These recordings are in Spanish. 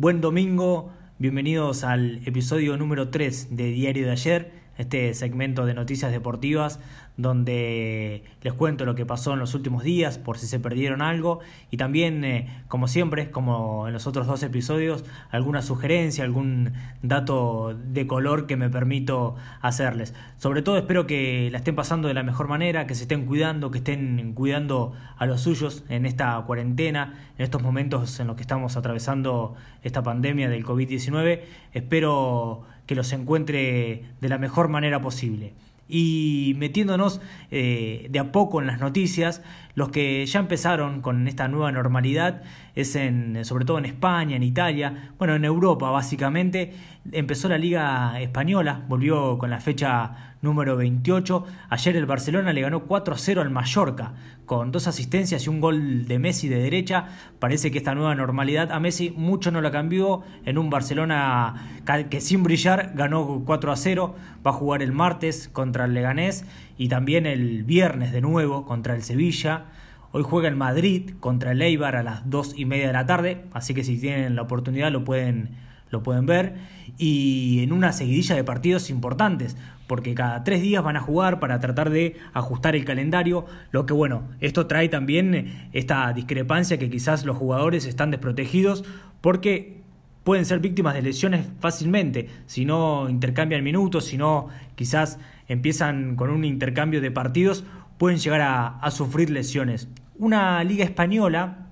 Buen domingo, bienvenidos al episodio número 3 de Diario de ayer, este segmento de noticias deportivas donde les cuento lo que pasó en los últimos días por si se perdieron algo y también, eh, como siempre, como en los otros dos episodios, alguna sugerencia, algún dato de color que me permito hacerles. Sobre todo espero que la estén pasando de la mejor manera, que se estén cuidando, que estén cuidando a los suyos en esta cuarentena, en estos momentos en los que estamos atravesando esta pandemia del COVID-19. Espero que los encuentre de la mejor manera posible y metiéndonos eh, de a poco en las noticias, los que ya empezaron con esta nueva normalidad es en, sobre todo en España, en Italia, bueno, en Europa básicamente, empezó la Liga Española, volvió con la fecha número 28. Ayer el Barcelona le ganó 4-0 al Mallorca, con dos asistencias y un gol de Messi de derecha. Parece que esta nueva normalidad a Messi mucho no la cambió. En un Barcelona que sin brillar ganó 4-0. Va a jugar el martes contra el Leganés y también el viernes de nuevo contra el Sevilla. Hoy juega el Madrid contra el Eibar a las 2 y media de la tarde, así que si tienen la oportunidad lo pueden lo pueden ver, y en una seguidilla de partidos importantes, porque cada tres días van a jugar para tratar de ajustar el calendario, lo que bueno, esto trae también esta discrepancia que quizás los jugadores están desprotegidos porque pueden ser víctimas de lesiones fácilmente, si no intercambian minutos, si no quizás empiezan con un intercambio de partidos, pueden llegar a, a sufrir lesiones. Una liga española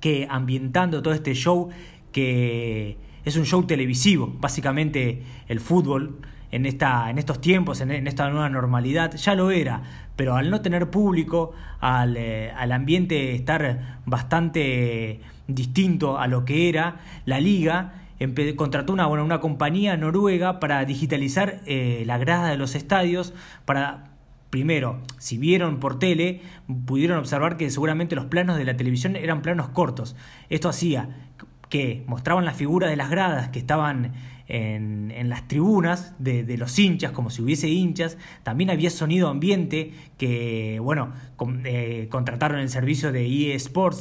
que ambientando todo este show que es un show televisivo, básicamente el fútbol en, esta, en estos tiempos, en, esta nueva normalidad, ya lo era, pero al no tener público, al, eh, al ambiente estar bastante distinto a lo que era, la liga contrató una, bueno, una compañía noruega para digitalizar eh, la grada de los estadios, para Primero, si vieron por tele, pudieron observar que seguramente los planos de la televisión eran planos cortos. Esto hacía que mostraban la figura de las gradas que estaban en, las tribunas de, los hinchas, como si hubiese hinchas. También había sonido ambiente que, bueno, eh, contrataron el servicio de EA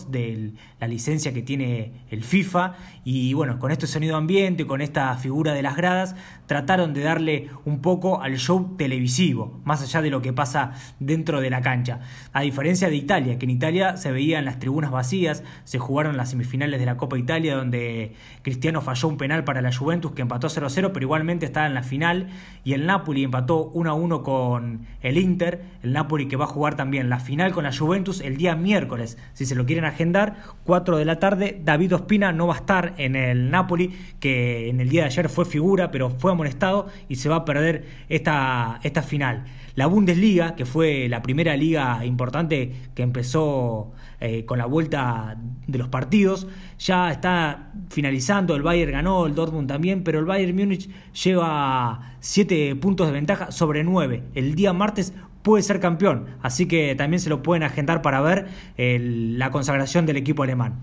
de la licencia que tiene el FIFA. Y bueno, con este sonido ambiente, con esta figura de las gradas, trataron de darle un poco al show televisivo, más allá de lo que pasa dentro de la cancha. A diferencia de Italia, que en Italia se veían las tribunas vacías, se jugaron las semifinales de la Copa Italia, donde Cristiano falló un penal para la Juventus que empató empató 0-0, pero igualmente estaba en la final. Y el Napoli empató 1-1 con el Inter. El Napoli que va a jugar también la final con la Juventus el día miércoles. Si se lo quieren agendar, 4 de la tarde. David Ospina no va a estar en el Napoli, que en el día de ayer fue figura, pero fue amonestado y se va a perder esta, esta final. La Bundesliga, que fue la primera liga importante que empezó eh, con la vuelta de los partidos, ya está finalizando. El Bayern ganó, el Dortmund también, pero el Bayern Múnich lleva 7 puntos de ventaja sobre 9. El día martes puede ser campeón, así que también se lo pueden agendar para ver la consagración del equipo alemán.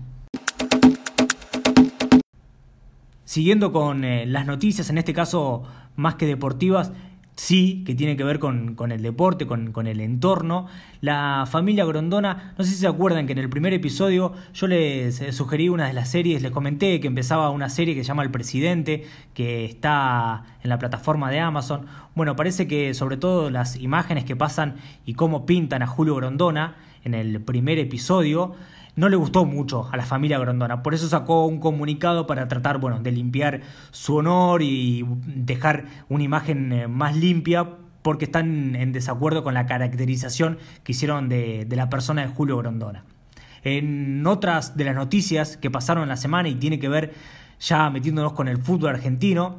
Siguiendo con eh, las noticias, en este caso más que deportivas, sí, que tiene que ver con, con el deporte, con, con, el entorno. La familia Grondona, no sé si se acuerdan que en el primer episodio yo les eh, sugerí una de las series, les comenté que empezaba una serie que se llama El Presidente, que está en la plataforma de Amazon. Bueno, parece que sobre todo las imágenes que pasan y cómo pintan a Julio Grondona en el primer episodio, no le gustó mucho a la familia Grondona. Por eso sacó un comunicado para tratar, bueno, de limpiar su honor y dejar una imagen eh, más limpia porque están en desacuerdo con la caracterización que hicieron de, la persona de Julio Grondona. En otras de las noticias que pasaron la semana y tiene que ver ya metiéndonos con el fútbol argentino,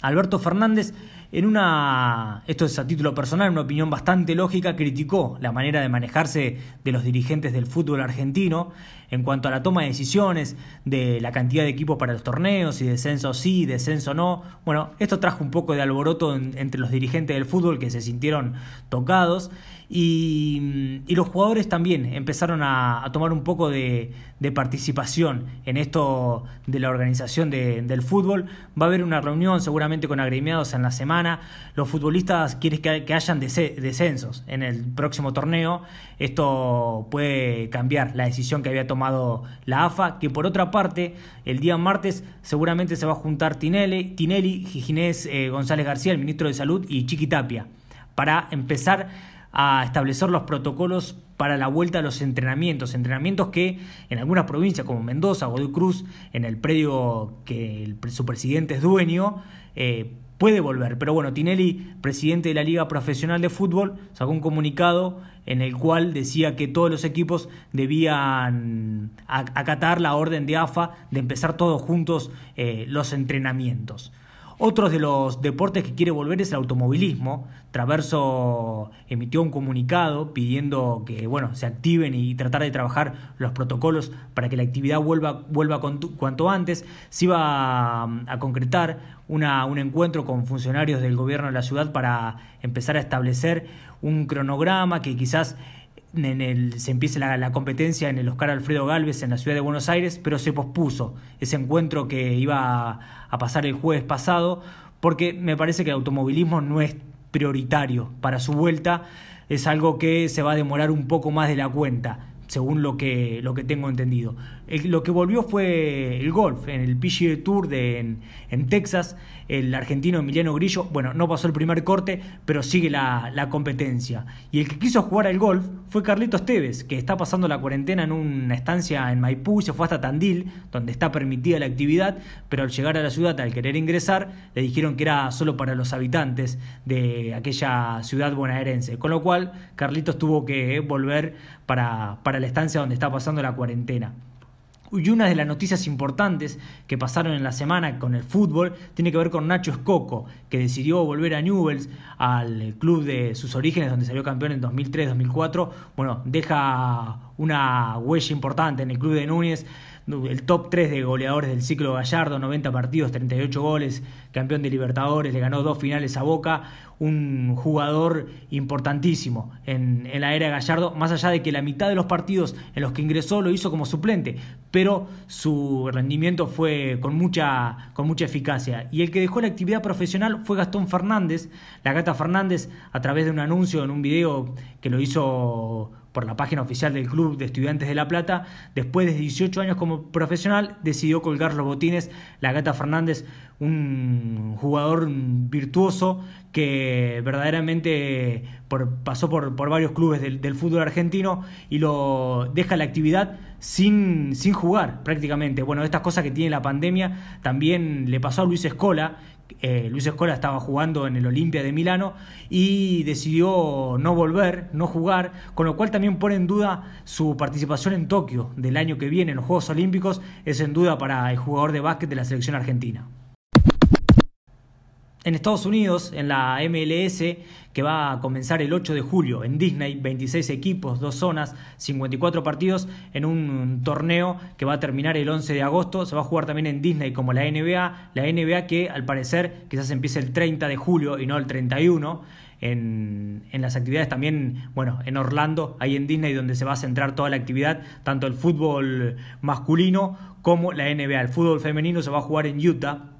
Alberto Fernández en una, esto es a título personal, una opinión bastante lógica, criticó la manera de manejarse de los dirigentes del fútbol argentino en cuanto a la toma de decisiones, de la cantidad de equipos para los torneos, y descenso sí, descenso no. Bueno, esto trajo un poco de alboroto entre los dirigentes del fútbol que se sintieron tocados y, los jugadores también empezaron a, tomar un poco de, participación en esto de la organización de, del fútbol. Va a haber una reunión seguramente con agremiados en la semana. Los futbolistas quieren que, hayan descensos en el próximo torneo. Esto puede cambiar la decisión que había tomado la AFA, que por otra parte, el día martes seguramente se va a juntar Tinelli, Tinelli Ginés eh, González García, el ministro de Salud, y Chiqui Tapia, para empezar a establecer los protocolos para la vuelta a los entrenamientos, entrenamientos que en algunas provincias como Mendoza, Godoy Cruz, en el predio que su presidente es dueño, eh, puede volver. Pero bueno, Tinelli, presidente de la Liga Profesional de Fútbol, sacó un comunicado en el cual decía que todos los equipos debían acatar la orden de AFA de empezar todos juntos eh, los entrenamientos. Otro de los deportes que quiere volver es el automovilismo. Traverso emitió un comunicado pidiendo que bueno, se activen y tratar de trabajar los protocolos para que la actividad vuelva, vuelva cuanto antes. Se iba a, concretar una, un encuentro con funcionarios del gobierno de la ciudad para empezar a establecer un cronograma que quizás en el, se empiece la, competencia en el Oscar Alfredo Galvez en la ciudad de Buenos Aires, pero se pospuso ese encuentro que iba a, a pasar el jueves pasado, porque me parece que el automovilismo no es prioritario para su vuelta, es algo que se va a demorar un poco más de la cuenta según lo que, lo que tengo entendido. Lo que volvió fue el golf en el PGA Tour de, en, Texas. El argentino Emiliano Grillo, bueno, no pasó el primer corte, pero sigue la, la, competencia. Y el que quiso jugar al golf fue Carlitos Tevez, que está pasando la cuarentena en una estancia en Maipú, se fue hasta Tandil, donde está permitida la actividad, pero al llegar a la ciudad, al querer ingresar, le dijeron que era solo para los habitantes de aquella ciudad bonaerense. Con lo cual, Carlitos tuvo que volver para, para la estancia donde está pasando la cuarentena. Y una de las noticias importantes que pasaron en la semana con el fútbol tiene que ver con Nacho Escoco, que decidió volver a Newells, al club de sus orígenes, donde salió campeón en 2003-2004. Bueno, deja una huella importante en el club de Núñez el top 3 de goleadores del ciclo Gallardo, 90 partidos, 38 goles, campeón de Libertadores, le ganó dos finales a Boca, un jugador importantísimo en, la era Gallardo, más allá de que la mitad de los partidos en los que ingresó lo hizo como suplente, pero su rendimiento fue con mucha, con mucha eficacia. Y el que dejó la actividad profesional fue Gastón Fernández, la gata Fernández, a través de un anuncio en un video que lo hizo por la página oficial del Club de Estudiantes de La Plata, después de 18 años como profesional, decidió colgar los botines. La Gata Fernández, un jugador virtuoso que verdaderamente pasó por, varios clubes del, fútbol argentino y lo deja la actividad sin, sin jugar prácticamente. Bueno, estas cosas que tiene la pandemia también le pasó a Luis Escola, eh, Luis Escola estaba jugando en el Olimpia de Milano y decidió no volver, no jugar, con lo cual también pone en duda su participación en Tokio del año que viene en los Juegos Olímpicos, es en duda para el jugador de básquet de la selección argentina en Estados Unidos, en la MLS, que va a comenzar el 8 de julio en Disney, 26 equipos, dos zonas, 54 partidos, en un torneo que va a terminar el 11 de agosto. Se va a jugar también en Disney como la NBA, la NBA que al parecer quizás empiece el 30 de julio y no el 31. En, en, las actividades también, bueno, en Orlando, ahí en Disney, donde se va a centrar toda la actividad, tanto el fútbol masculino como la NBA. El fútbol femenino se va a jugar en Utah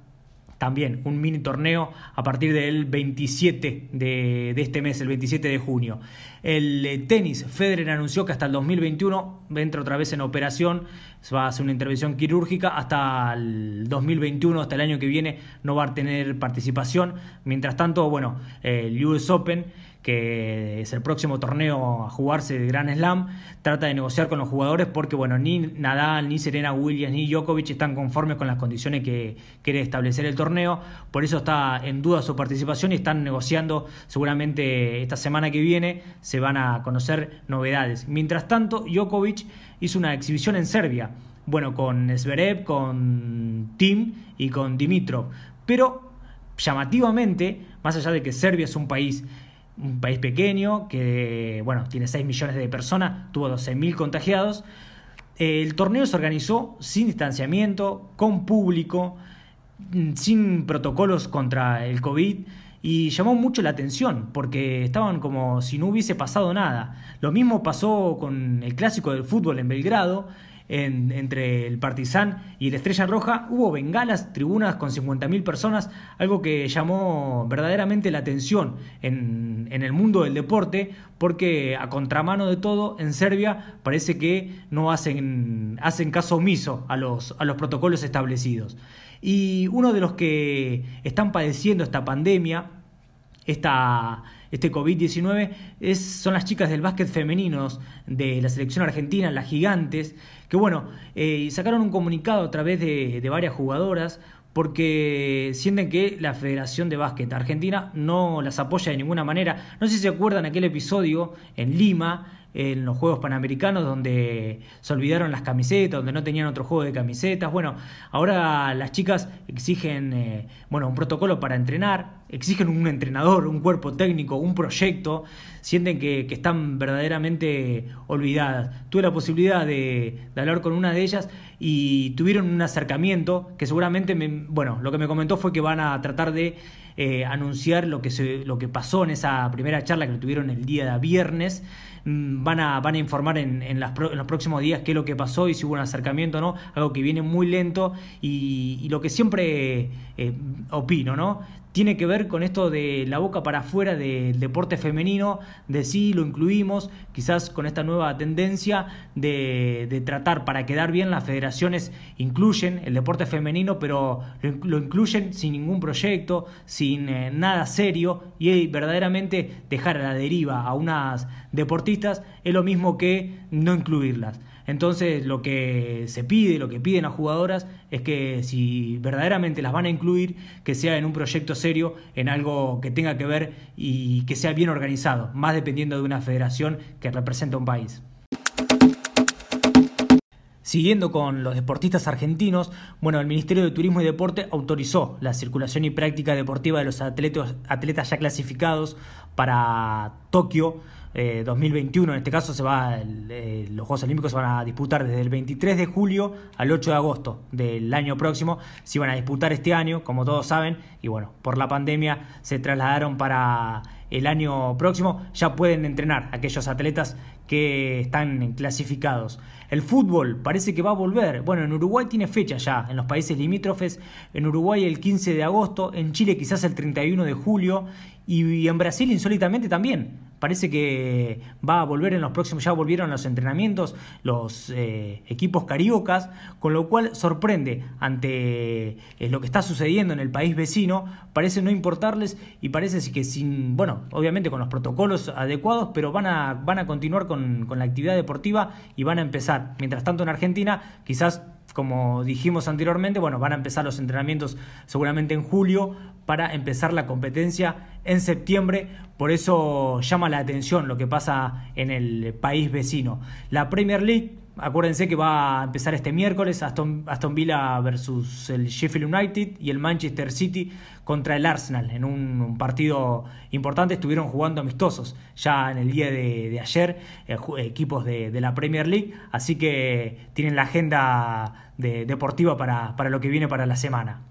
también un mini torneo a partir del 27 de, este mes, el 27 de junio. El eh, tenis, Federer anunció que hasta el 2021 entra otra vez en operación, se va a hacer una intervención quirúrgica, hasta el 2021, hasta el año que viene, no va a tener participación. Mientras tanto, bueno, el US Open que es el próximo torneo a jugarse de Grand Slam, trata de negociar con los jugadores porque bueno, ni Nadal, ni Serena Williams, ni Djokovic están conformes con las condiciones que quiere establecer el torneo, por eso está en duda su participación y están negociando seguramente esta semana que viene se van a conocer novedades. Mientras tanto, Djokovic hizo una exhibición en Serbia, bueno, con Zverev, con Tim y con Dimitrov, pero llamativamente, más allá de que Serbia es un país un país pequeño que, bueno, tiene 6 millones de personas, tuvo 12.000 contagiados. El torneo se organizó sin distanciamiento, con público, mm, sin protocolos contra el COVID y llamó mucho la atención porque estaban como si no hubiese pasado nada. Lo mismo pasó con el clásico del fútbol en Belgrado, entre el Partizan y el Estrella Roja, hubo bengalas, tribunas con 50.000 personas, algo que llamó verdaderamente la atención en, en el mundo del deporte, porque a contramano de todo, en Serbia parece que no hacen, hacen caso omiso a los, a los protocolos establecidos. Y uno de los que están padeciendo esta pandemia, esta, este COVID-19, son las chicas del básquet femeninos de la selección argentina, las gigantes, que bueno, eh, sacaron un comunicado a través de, de varias jugadoras porque sienten que la Federación de Básquet Argentina no las apoya de ninguna manera. No sé si se acuerdan aquel episodio en Lima en los Juegos Panamericanos donde se olvidaron las camisetas, donde no tenían otro juego de camisetas. Bueno, ahora las chicas exigen eh, bueno, un protocolo para entrenar, exigen un entrenador, un cuerpo técnico, un proyecto, sienten que, están verdaderamente olvidadas. Tuve la posibilidad de, hablar con una de ellas y tuvieron un acercamiento que seguramente, me, bueno, lo que me comentó fue que van a tratar de eh, anunciar lo que, se, lo que pasó en esa primera charla que tuvieron el día de viernes. Mm, van a, van a informar en, en, las, en, los próximos días qué es lo que pasó y si hubo un acercamiento o no, algo que viene muy lento y, lo que siempre eh, opino, ¿no? Tiene que ver con esto de la boca para afuera del deporte femenino, de sí lo incluimos, quizás con esta nueva tendencia de, tratar para quedar bien las federaciones incluyen el deporte femenino, pero lo, incluyen sin ningún proyecto, sin eh, nada serio y verdaderamente dejar a la deriva a unas deportistas es lo mismo que no incluirlas. Entonces lo que se pide, lo que piden las jugadoras es que si verdaderamente las van a incluir, que sea en un proyecto serio, en algo que tenga que ver y que sea bien organizado, más dependiendo de una federación que representa un país. Siguiendo con los deportistas argentinos, bueno, el Ministerio de Turismo y Deporte autorizó la circulación y práctica deportiva de los atletas, atletas ya clasificados para Tokio 2021. Eh, en este caso se va eh, los Juegos Olímpicos se van a disputar desde el 23 de julio al 8 de agosto del año próximo. Se iban a disputar este año, como todos saben, y bueno, por la pandemia se trasladaron para el año próximo. Ya pueden entrenar aquellos atletas que están clasificados. El fútbol parece que va a volver. Bueno, en Uruguay tiene fecha ya, en los países limítrofes. En Uruguay el 15 de agosto, en Chile quizás el 31 de julio y en Brasil insólitamente también parece que va a volver en los próximos, ya volvieron los entrenamientos los eh, equipos cariocas, con lo cual sorprende ante eh, lo que está sucediendo en el país vecino, parece no importarles y parece que sin, bueno, obviamente con los protocolos adecuados, pero van a, van a continuar con, con la actividad deportiva y van a empezar. Mientras tanto en Argentina, quizás como dijimos anteriormente, bueno, van a empezar los entrenamientos seguramente en julio para empezar la competencia en septiembre. Por eso llama la atención lo que pasa en el país vecino. La Premier League Acuérdense que va a empezar este miércoles Aston, Aston, Villa versus el Sheffield United y el Manchester City contra el Arsenal en un, partido importante. Estuvieron jugando amistosos ya en el día de, ayer eh, equipos de, la Premier League, así que tienen la agenda deportiva para, para lo que viene para la semana.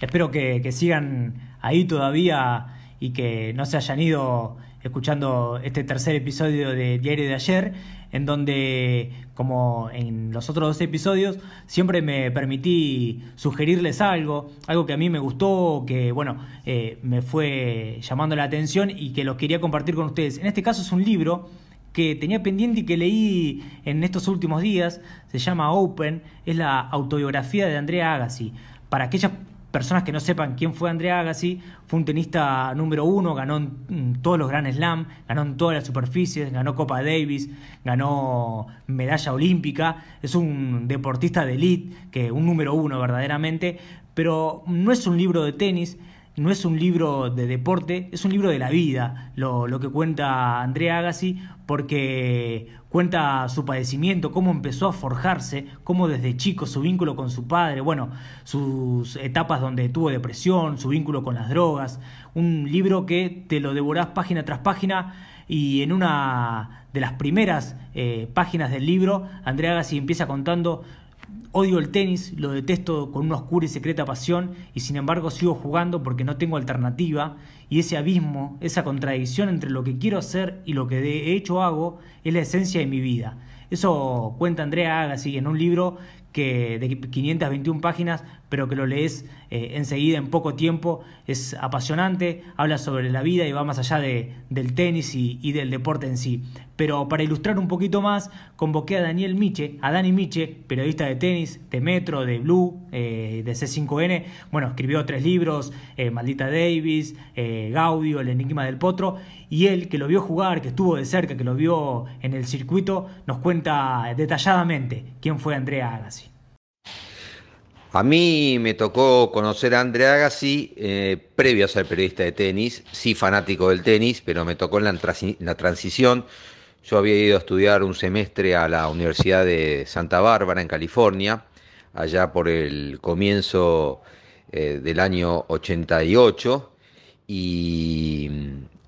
Espero que, que sigan ahí todavía y que no se hayan ido escuchando este tercer episodio de Diario de ayer, en donde, como en los otros dos episodios, siempre me permití sugerirles algo, algo que a mí me gustó, que bueno, eh, me fue llamando la atención y que lo quería compartir con ustedes. En este caso es un libro que tenía pendiente y que leí en estos últimos días, se llama Open, es la autobiografía de Andrea Agassi. Para aquellas personas que no sepan quién fue Andrea Agassi, fue un tenista número uno, ganó en todos los Grand Slam, ganó en todas las superficies, ganó Copa Davis, ganó medalla olímpica, es un deportista de elite, que un número uno verdaderamente, pero no es un libro de tenis, no es un libro de deporte, es un libro de la vida, lo, lo que cuenta Andrea Agassi, porque cuenta su padecimiento, cómo empezó a forjarse, cómo desde chico su vínculo con su padre, bueno, sus etapas donde tuvo depresión, su vínculo con las drogas, un libro que te lo devorás página tras página y en una de las primeras eh, páginas del libro, Andrea Agassi empieza contando Odio el tenis, lo detesto con una oscura y secreta pasión y sin embargo sigo jugando porque no tengo alternativa y ese abismo, esa contradicción entre lo que quiero hacer y lo que de hecho hago es la esencia de mi vida. Eso cuenta Andrea Agassi en un libro que de 521 páginas, pero que lo lees eh, enseguida en poco tiempo. Es apasionante, habla sobre la vida y va más allá de, del tenis y, del deporte en sí. Pero para ilustrar un poquito más, convoqué a Daniel Miche, a Dani Miche, periodista de tenis, de Metro, de Blue, eh, de C5N. Bueno, escribió tres libros, eh, Maldita Davis, Gaudio, El Enigma del Potro. Y él, que lo vio jugar, que estuvo de cerca, que lo vio en el circuito, nos cuenta detalladamente quién fue Andrea Agassi. A mí me tocó conocer a Andrea Agassi eh, previo a ser periodista de tenis, sí fanático del tenis, pero me tocó en la, transición. Yo había ido a estudiar un semestre a la Universidad de Santa Bárbara, en California, allá por el comienzo eh, del año 88. Y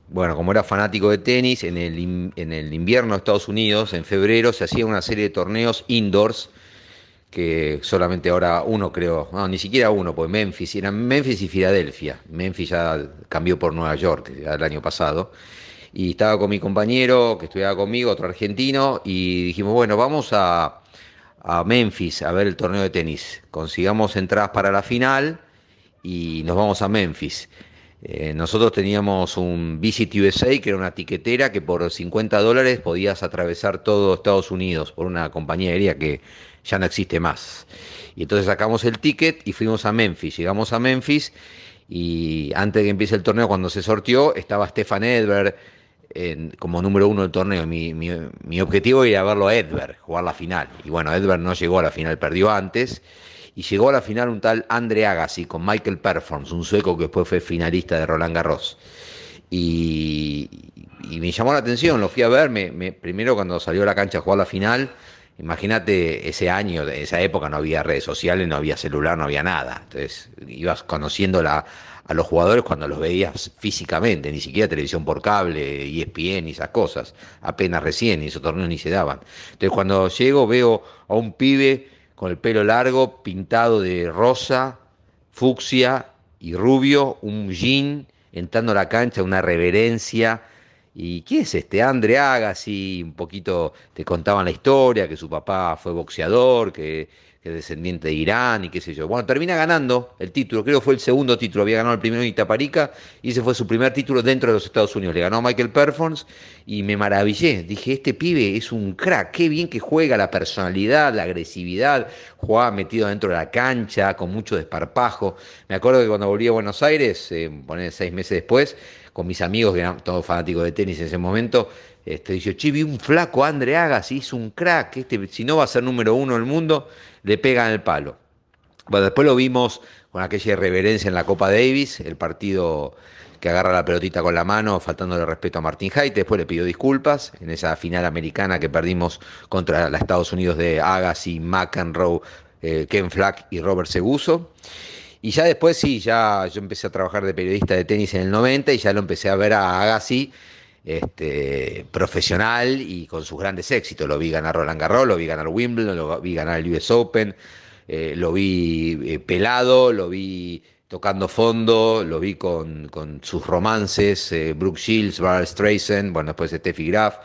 bueno, como era fanático de tenis, en el, en el invierno de Estados Unidos, en febrero, se hacía una serie de torneos indoors que solamente ahora uno creo, no, ni siquiera uno, pues Memphis, eran Memphis y Filadelfia. Memphis ya cambió por Nueva York el año pasado. Y estaba con mi compañero que estudiaba conmigo, otro argentino, y dijimos, bueno, vamos a, a Memphis a ver el torneo de tenis. Consigamos entradas para la final y nos vamos a Memphis. Eh, nosotros teníamos un Visit USA, que era una tiquetera que por 50 dólares podías atravesar todo Estados Unidos por una compañía aérea que ya no existe más. Y entonces sacamos el ticket y fuimos a Memphis. Llegamos a Memphis y antes de que empiece el torneo, cuando se sortió, estaba Stefan Edberg como número uno del torneo. Mi, mi, objetivo era verlo a Edberg, jugar la final. Y bueno, Edberg no llegó a la final, perdió antes. Y llegó a la final un tal Andre Agassi con Michael Performs, un sueco que después fue finalista de Roland Garros. Y, me llamó la atención, lo fui a ver, me, primero cuando salió a la cancha a jugar la final, Imagínate ese año, esa época no había redes sociales, no había celular, no había nada. Entonces ibas conociendo a los jugadores cuando los veías físicamente, ni siquiera televisión por cable, ESPN y esas cosas. Apenas recién, esos torneos ni se daban. Entonces cuando llego veo a un pibe con el pelo largo, pintado de rosa, fucsia y rubio, un jean, entrando a la cancha, una reverencia ¿Y quién es este? Andre Agassi, un poquito te contaban la historia, que su papá fue boxeador, que, es descendiente de Irán y qué sé yo. Bueno, termina ganando el título, creo que fue el segundo título, había ganado el primero en Itaparica y ese fue su primer título dentro de los Estados Unidos. Le ganó Michael Performance y me maravillé. Dije, este pibe es un crack, qué bien que juega la personalidad, la agresividad, jugaba metido dentro de la cancha, con mucho desparpajo. Me acuerdo que cuando volví a Buenos Aires, eh, seis meses después, con mis amigos, que eran todos fanáticos de tenis en ese momento, este, dice, che, vi un flaco Andre Agassi, hizo un crack, este, si no va a ser número uno del mundo, le pegan el palo. Bueno, después lo vimos con aquella irreverencia en la Copa Davis, el partido que agarra la pelotita con la mano, faltándole respeto a Martin Haidt, después le pidió disculpas en esa final americana que perdimos contra los Estados Unidos de Agassi, McEnroe, eh, Ken Flack y Robert Seguso. Y ya después sí, ya yo empecé a trabajar de periodista de tenis en el 90 y ya lo empecé a ver a Agassi este, profesional y con sus grandes éxitos. Lo vi ganar Roland Garros, lo vi ganar Wimbledon, lo vi ganar el US Open, eh, lo vi eh, pelado, lo vi tocando fondo, lo vi con, sus romances, eh, Brooke Shields, Barry Streisand, bueno, después Steffi Graf.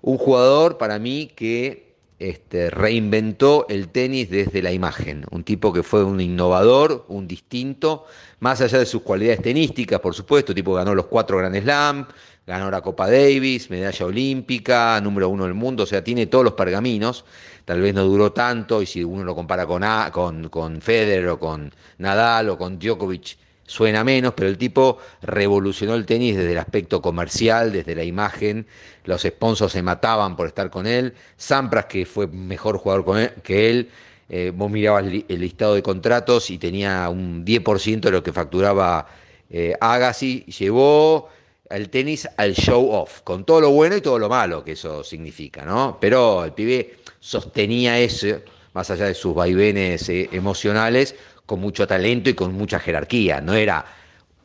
Un jugador para mí que este, reinventó el tenis desde la imagen. Un tipo que fue un innovador, un distinto, más allá de sus cualidades tenísticas, por supuesto, tipo ganó los cuatro Grand Slam, ganó la Copa Davis, medalla olímpica, número uno del mundo, o sea, tiene todos los pergaminos. Tal vez no duró tanto, y si uno lo compara con, con, con Federer o con Nadal o con Djokovic, suena menos, pero el tipo revolucionó el tenis desde el aspecto comercial, desde la imagen, los sponsors se mataban por estar con él, Sampras, que fue mejor jugador que él, eh, vos mirabas el, listado de contratos y tenía un 10% de lo que facturaba eh, Agassi, llevó el tenis al show off, con todo lo bueno y todo lo malo que eso significa, ¿no? Pero el pibe sostenía eso, más allá de sus vaivenes eh, emocionales, con mucho talento y con mucha jerarquía. No era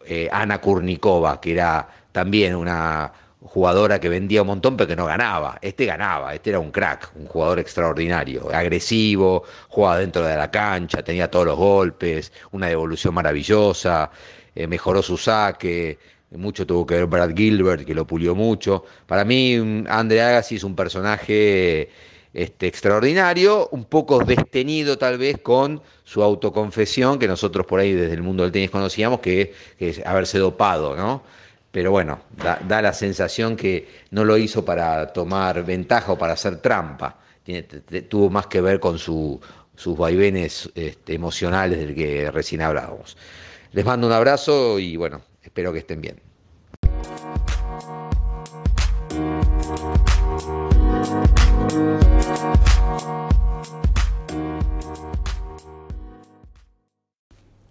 eh, Ana Kurnikova, que era también una, jugadora que vendía un montón pero que no ganaba. Este ganaba, este era un crack, un jugador extraordinario, agresivo, jugaba dentro de la cancha, tenía todos los golpes, una devolución maravillosa, eh, mejoró su saque, mucho tuvo que ver Brad Gilbert, que lo pulió mucho. Para mí, Andre Agassi es un personaje este, extraordinario, un poco destenido tal vez con su autoconfesión, que nosotros por ahí desde el mundo del tenis conocíamos, que, es haberse dopado, ¿no? pero bueno, da, la sensación que no lo hizo para tomar ventaja o para hacer trampa. tuvo más que ver con sus vaivenes este, emocionales del que recién hablábamos. Les mando un abrazo y bueno, espero que estén bien.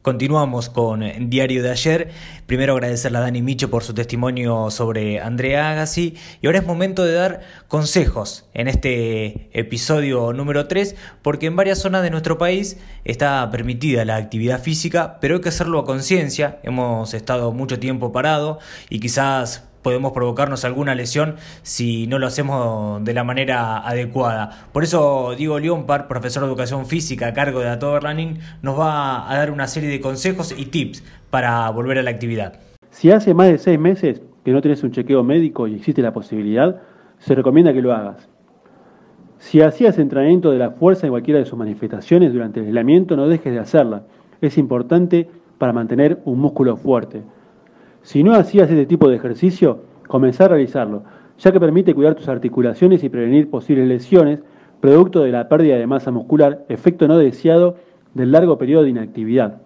Continuamos con Diario de ayer. Primero agradecerle a Dani Micho por su testimonio sobre Andrea Agassi. Y ahora es momento de dar consejos en este episodio número 3, porque en varias zonas de nuestro país está permitida la actividad física, pero hay que hacerlo a conciencia. Hemos estado mucho tiempo parado y quizás podemos provocarnos alguna lesión si no lo hacemos de la manera adecuada. Por eso Diego Leompar, profesor de educación física a cargo de Running, nos va a dar una serie de consejos y tips para volver a la actividad. Si hace más de seis meses que no tienes un chequeo médico y existe la posibilidad, se recomienda que lo hagas. Si hacías entrenamiento de la fuerza en cualquiera de sus manifestaciones durante el aislamiento, no dejes de hacerla. Es importante para mantener un músculo fuerte. Si no hacías este tipo de ejercicio, comenzá a realizarlo, ya que permite cuidar tus articulaciones y prevenir posibles lesiones producto de la pérdida de masa muscular, efecto no deseado del largo periodo de inactividad.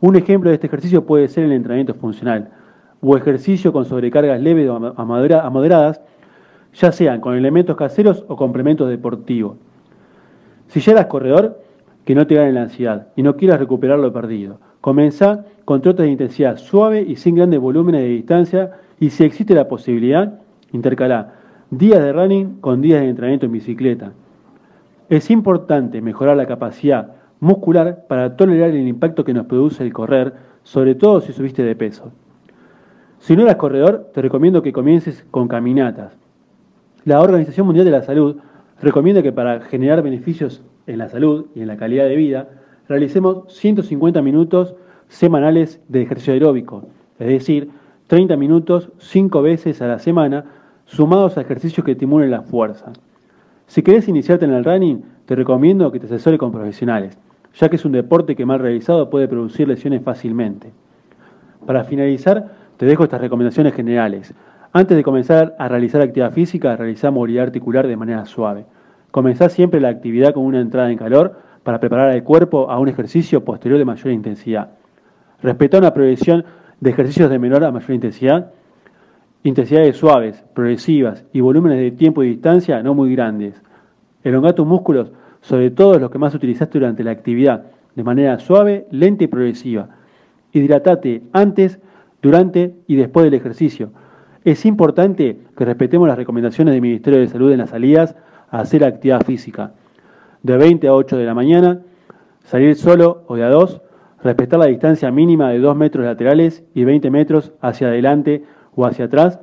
Un ejemplo de este ejercicio puede ser el entrenamiento funcional o ejercicio con sobrecargas leves a moderadas, ya sean con elementos caseros o complementos deportivos. Si ya eras corredor, que no te gane la ansiedad y no quieras recuperar lo perdido. Comenzá con de intensidad suave y sin grandes volúmenes de distancia y si existe la posibilidad, intercalá días de running con días de entrenamiento en bicicleta. Es importante mejorar la capacidad muscular para tolerar el impacto que nos produce el correr, sobre todo si subiste de peso. Si no eres corredor, te recomiendo que comiences con caminatas. La Organización Mundial de la Salud recomienda que para generar beneficios en la salud y en la calidad de vida, realicemos 150 minutos semanales de ejercicio aeróbico, es decir, 30 minutos 5 veces a la semana, sumados a ejercicios que estimulen la fuerza. Si querés iniciarte en el running, te recomiendo que te asesore con profesionales, ya que es un deporte que mal realizado puede producir lesiones fácilmente. Para finalizar, te dejo estas recomendaciones generales. Antes de comenzar a realizar actividad física, realiza movilidad articular de manera suave. Comenzá siempre la actividad con una entrada en calor para preparar al cuerpo a un ejercicio posterior de mayor intensidad. Respeta una progresión de ejercicios de menor a mayor intensidad, intensidades suaves, progresivas y volúmenes de tiempo y distancia no muy grandes. Elonga tus músculos, sobre todo los que más utilizaste durante la actividad, de manera suave, lenta y progresiva. Hidratate antes, durante y después del ejercicio. Es importante que respetemos las recomendaciones del Ministerio de Salud en las salidas hacer actividad física. De 20 a 8 de la mañana, salir solo o de a dos, respetar la distancia mínima de 2 metros laterales y 20 metros hacia adelante o hacia atrás,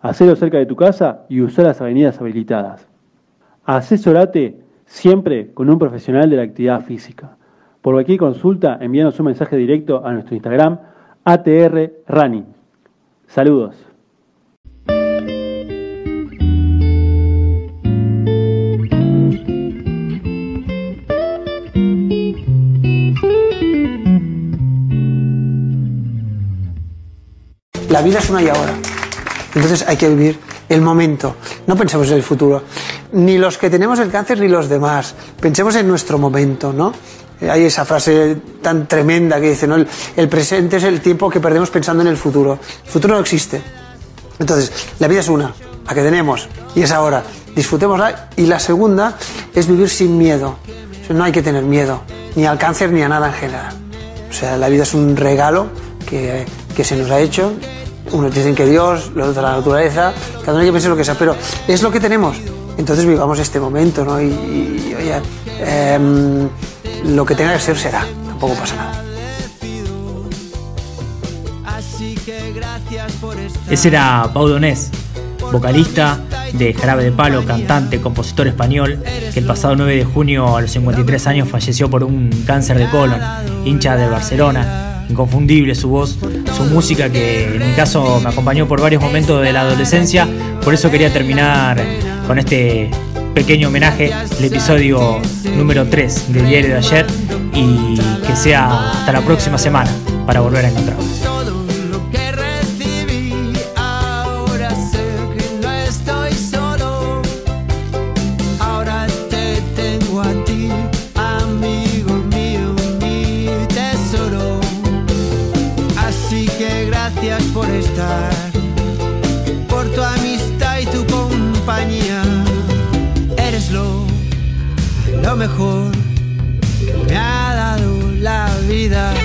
hacerlo cerca de tu casa y usar las avenidas habilitadas. Asesorate siempre con un profesional de la actividad física. Por cualquier consulta, envíanos un mensaje directo a nuestro Instagram, ATR. Saludos. La vida es una y ahora. Entonces hay que vivir el momento. No pensemos en el futuro. Ni los que tenemos el cáncer ni los demás. Pensemos en nuestro momento, ¿no? Eh, hay esa frase tan tremenda que dice, ¿no? El, presente es el tiempo que perdemos pensando en el futuro. El futuro no existe. Entonces, la vida es una, la que tenemos, y es ahora. Disfrutémosla. Y la segunda es vivir sin miedo. no hay que tener miedo, ni al cáncer ni a nada en general. O sea, la vida es un regalo que, que se nos ha hecho unos dicen que Dios, los otros la naturaleza, cada uno que pensar lo que sea, pero es lo que tenemos. Entonces vivamos este momento, ¿no? Y, oye, em, lo que tenga que ser será, tampoco pasa nada. Ese era Pau Donés vocalista de Jarabe de Palo, cantante, compositor español, que el pasado 9 de junio a los 53 años falleció por un cáncer de colon, hincha de Barcelona. Inconfundible su voz, su música que en mi caso me acompañó por varios momentos de la adolescencia, por eso quería terminar con este pequeño homenaje, el episodio número 3 del diario de ayer y que sea hasta la próxima semana para volver a encontrarnos. Me ha dado la vida.